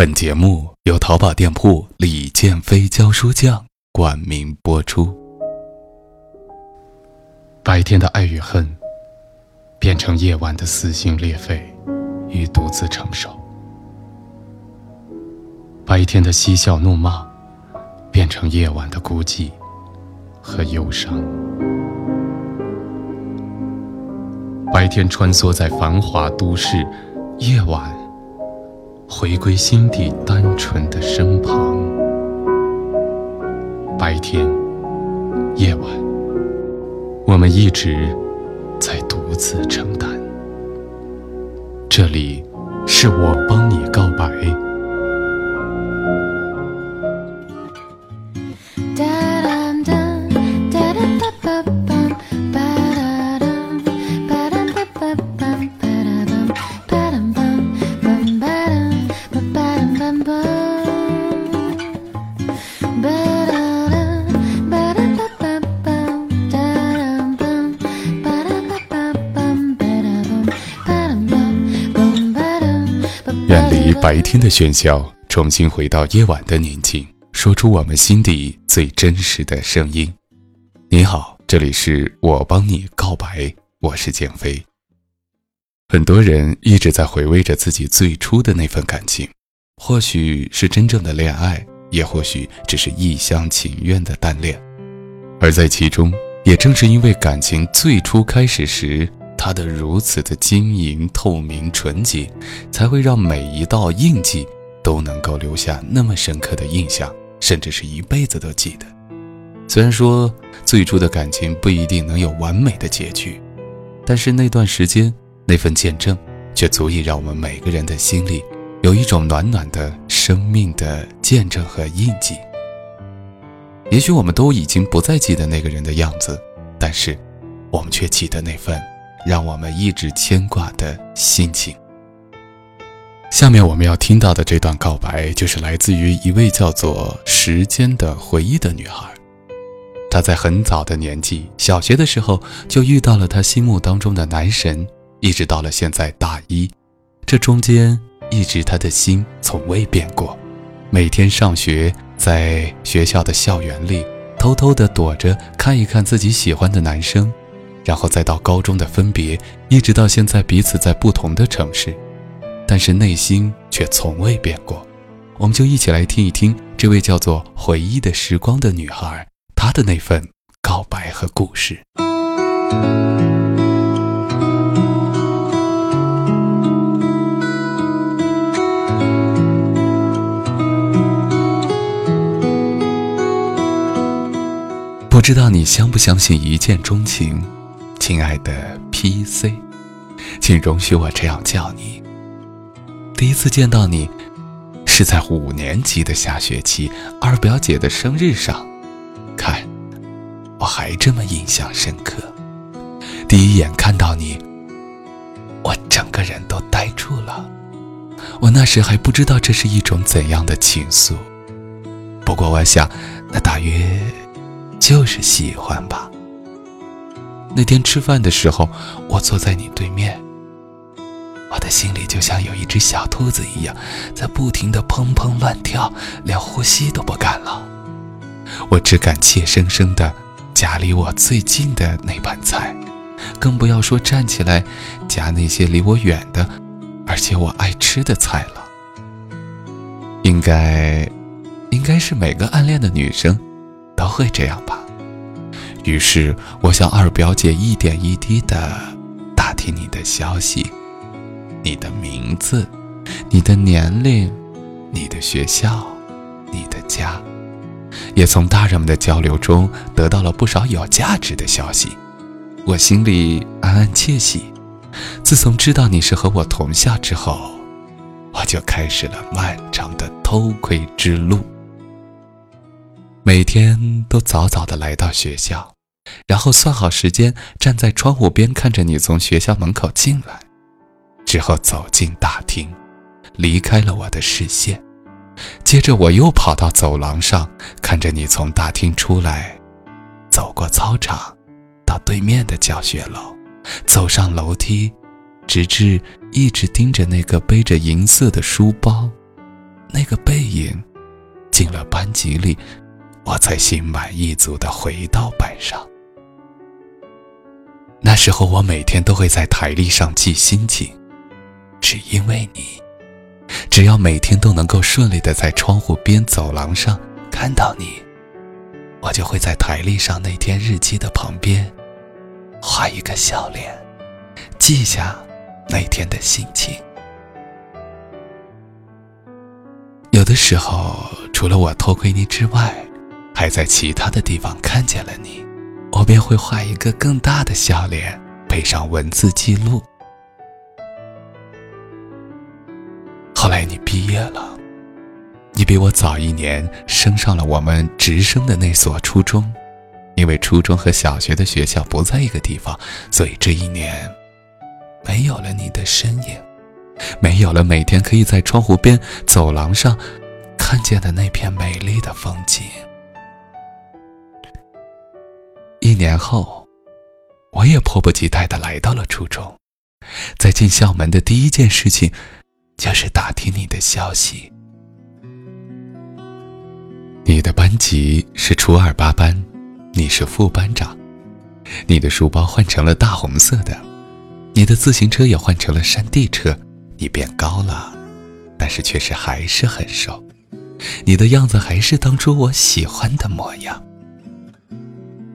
本节目由淘宝店铺李建飞教书匠冠名播出。白天的爱与恨，变成夜晚的撕心裂肺与独自承受；白天的嬉笑怒骂，变成夜晚的孤寂和忧伤。白天穿梭在繁华都市，夜晚。回归心底单纯的身旁，白天、夜晚，我们一直在独自承担。这里是我帮你告白。白天的喧嚣，重新回到夜晚的宁静，说出我们心底最真实的声音。你好，这里是我帮你告白，我是减肥。很多人一直在回味着自己最初的那份感情，或许是真正的恋爱，也或许只是一厢情愿的单恋。而在其中，也正是因为感情最初开始时。它的如此的晶莹透明纯洁，才会让每一道印记都能够留下那么深刻的印象，甚至是一辈子都记得。虽然说最初的感情不一定能有完美的结局，但是那段时间那份见证，却足以让我们每个人的心里有一种暖暖的生命的见证和印记。也许我们都已经不再记得那个人的样子，但是我们却记得那份。让我们一直牵挂的心情。下面我们要听到的这段告白，就是来自于一位叫做“时间的回忆”的女孩。她在很早的年纪，小学的时候就遇到了她心目当中的男神，一直到了现在大一，这中间一直她的心从未变过。每天上学，在学校的校园里，偷偷的躲着看一看自己喜欢的男生。然后再到高中的分别，一直到现在彼此在不同的城市，但是内心却从未变过。我们就一起来听一听这位叫做“回忆的时光”的女孩，她的那份告白和故事。不知道你相不相信一见钟情？亲爱的 PC，请容许我这样叫你。第一次见到你，是在五年级的下学期二表姐的生日上，看，我还这么印象深刻。第一眼看到你，我整个人都呆住了。我那时还不知道这是一种怎样的情愫，不过我想，那大约就是喜欢吧。那天吃饭的时候，我坐在你对面，我的心里就像有一只小兔子一样，在不停的砰砰乱跳，连呼吸都不敢了。我只敢怯生生的夹离我最近的那盘菜，更不要说站起来夹那些离我远的，而且我爱吃的菜了。应该，应该是每个暗恋的女生都会这样吧。于是，我向二表姐一点一滴地打听你的消息，你的名字，你的年龄，你的学校，你的家，也从大人们的交流中得到了不少有价值的消息。我心里暗暗窃喜。自从知道你是和我同校之后，我就开始了漫长的偷窥之路。每天都早早的来到学校，然后算好时间，站在窗户边看着你从学校门口进来，之后走进大厅，离开了我的视线。接着我又跑到走廊上，看着你从大厅出来，走过操场，到对面的教学楼，走上楼梯，直至一直盯着那个背着银色的书包，那个背影进了班级里，我才心满意足的回到班上。那时候我每天都会在台历上记心情，只因为你。只要每天都能够顺利的在窗户边走廊上看到你，我就会在台历上那天日记的旁边画一个笑脸，记下那天的心情。有的时候，除了我偷窥你之外，还在其他的地方看见了你，我便会画一个更大的笑脸，配上文字记录。后来你毕业了，你比我早一年升上了我们直升的那所初中，因为初中和小学的学校不在一个地方，所以这一年没有了你的身影，没有了每天可以在窗户边、走廊上看见的那片美丽的风景。年后，我也迫不及待地来到了初中，在进校门的第一件事情。就是打听你的消息。你的班级是初二八班，你是副班长。你的书包换成了大红色的，你的自行车也换成了山地车。你变高了，但是确实还是很瘦。你的样子还是当初我喜欢的模样。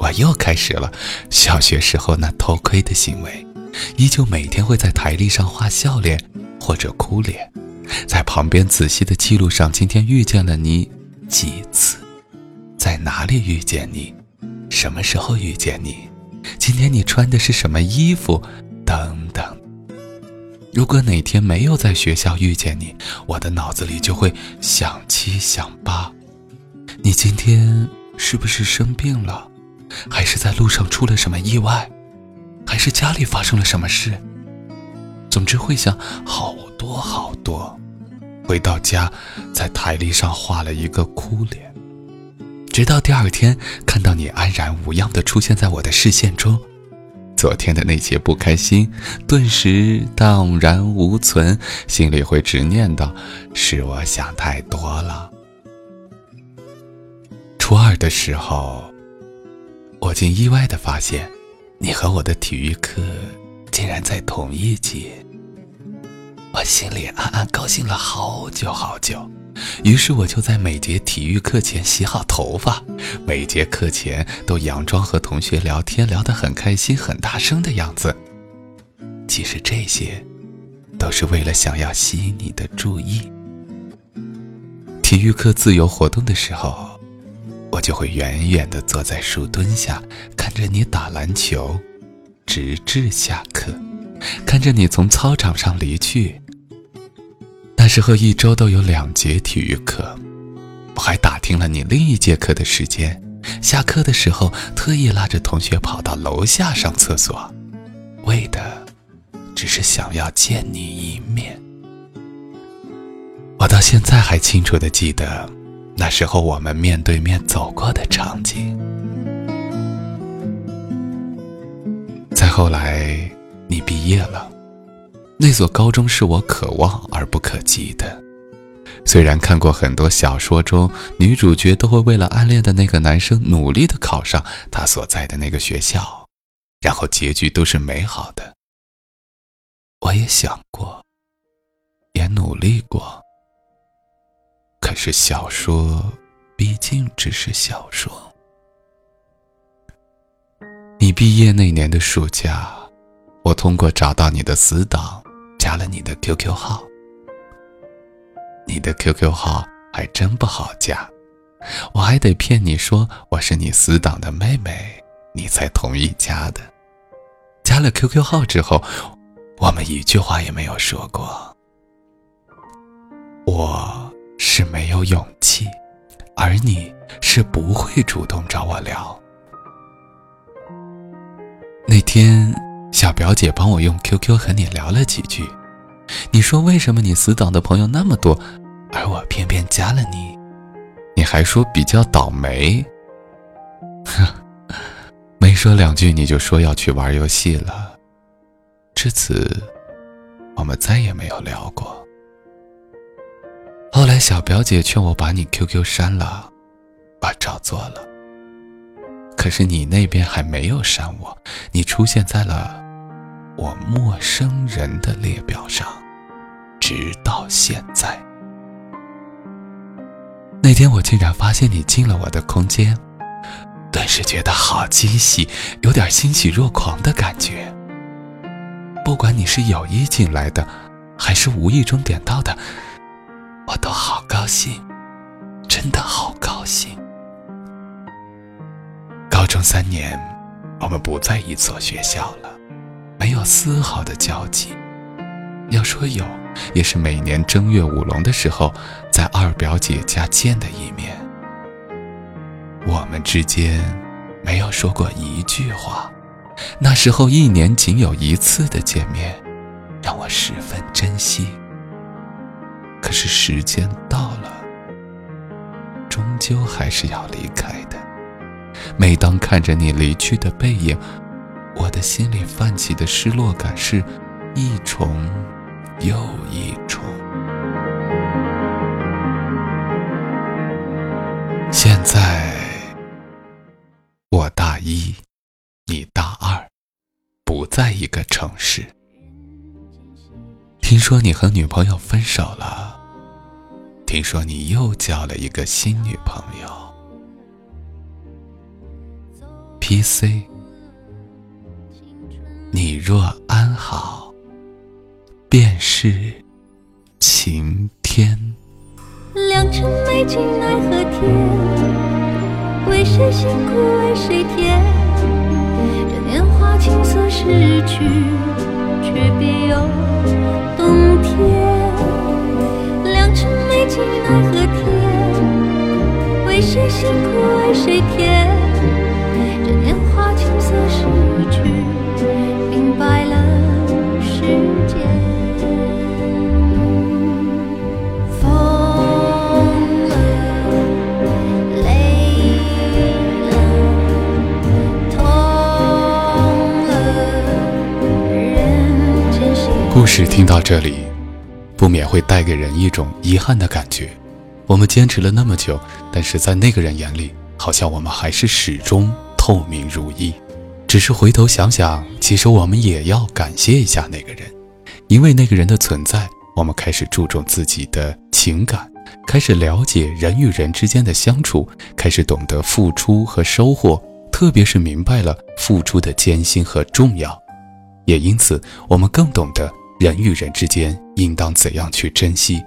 我又开始了小学时候那偷窥的行为，依旧每天会在台历上画笑脸。或者哭脸，在旁边仔细的记录上今天遇见了你几次，在哪里遇见你，什么时候遇见你，今天你穿的是什么衣服，等等。如果哪天没有在学校遇见你，我的脑子里就会想七想八，你今天是不是生病了，还是在路上出了什么意外，还是家里发生了什么事？总之会想好多好多，回到家，在台历上画了一个哭脸，直到第二天看到你安然无恙的出现在我的视线中，昨天的那些不开心顿时荡然无存，心里会直念叨：是我想太多了。初二的时候，我竟意外的发现，你和我的体育课。竟然在同一节，我心里暗暗高兴了好久好久。于是我就在每节体育课前洗好头发，每节课前都佯装和同学聊天，聊得很开心、很大声的样子。其实这些，都是为了想要吸引你的注意。体育课自由活动的时候，我就会远远地坐在树墩下，看着你打篮球。直至下课，看着你从操场上离去。那时候一周都有两节体育课，我还打听了你另一节课的时间。下课的时候，特意拉着同学跑到楼下上厕所，为的只是想要见你一面。我到现在还清楚的记得，那时候我们面对面走过的场景。再后来，你毕业了，那所高中是我可望而不可及的。虽然看过很多小说中，女主角都会为了暗恋的那个男生努力的考上他所在的那个学校，然后结局都是美好的。我也想过，也努力过，可是小说毕竟只是小说。你毕业那年的暑假，我通过找到你的死党，加了你的 QQ 号。你的 QQ 号还真不好加，我还得骗你说我是你死党的妹妹，你才同意加的。加了 QQ 号之后，我们一句话也没有说过。我是没有勇气，而你是不会主动找我聊。那天，小表姐帮我用 QQ 和你聊了几句。你说为什么你死党的朋友那么多，而我偏偏加了你？你还说比较倒霉。哼，没说两句你就说要去玩游戏了。至此，我们再也没有聊过。后来小表姐劝我把你 QQ 删了，我照做了。可是你那边还没有删我，你出现在了我陌生人的列表上，直到现在。那天我竟然发现你进了我的空间，顿时觉得好惊喜，有点欣喜若狂的感觉。不管你是有意进来的，还是无意中点到的。我都好高兴，真的好高兴。高中三年，我们不在一所学校了，没有丝毫的交集。要说有，也是每年正月舞龙的时候，在二表姐家见的一面。我们之间没有说过一句话，那时候一年仅有一次的见面，让我十分珍惜。可是时间到了，终究还是要离开的。每当看着你离去的背影，我的心里泛起的失落感是一重又一重。现在我大一，你大二，不在一个城市。听说你和女朋友分手了，听说你又交了一个新女朋友。P.C. 你若安好，便是晴天。良辰美景奈何天，为谁辛苦为谁甜？这年华青涩逝去，却别有。谁辛苦为谁甜？这年华青涩逝去，明白了世间。疯了，累了，痛了，人间。故事听到这里，不免会带给人一种遗憾的感觉。我们坚持了那么久，但是在那个人眼里，好像我们还是始终透明如一。只是回头想想，其实我们也要感谢一下那个人，因为那个人的存在，我们开始注重自己的情感，开始了解人与人之间的相处，开始懂得付出和收获，特别是明白了付出的艰辛和重要。也因此，我们更懂得人与人之间应当怎样去珍惜。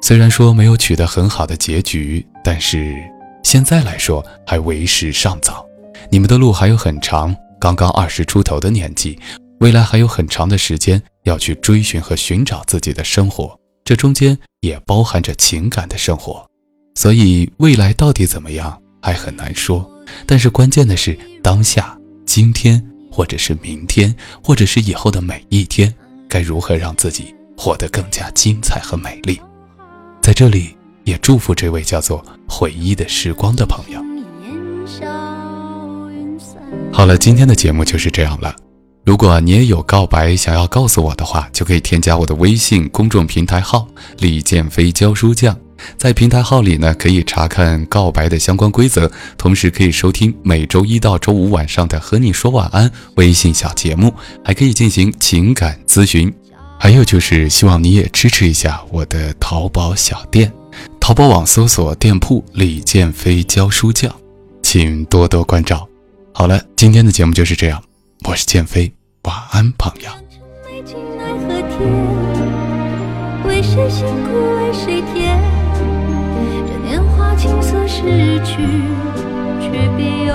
虽然说没有取得很好的结局，但是现在来说还为时尚早。你们的路还有很长，刚刚二十出头的年纪，未来还有很长的时间要去追寻和寻找自己的生活，这中间也包含着情感的生活。所以未来到底怎么样还很难说，但是关键的是当下，今天。或者是明天，或者是以后的每一天，该如何让自己活得更加精彩和美丽？在这里，也祝福这位叫做回忆的时光的朋友。好了，今天的节目就是这样了。如果你也有告白想要告诉我的话，就可以添加我的微信公众平台号“李建飞教书匠”。在平台号里呢，可以查看告白的相关规则，同时可以收听每周一到周五晚上的《和你说晚安》微信小节目，还可以进行情感咨询。还有就是希望你也支持一下我的淘宝小店，淘宝网搜索店铺“李建飞教书匠”，请多多关照。好了，今天的节目就是这样，我是建飞，晚安，朋友。为谁辛苦为谁甜？青涩逝去，却别有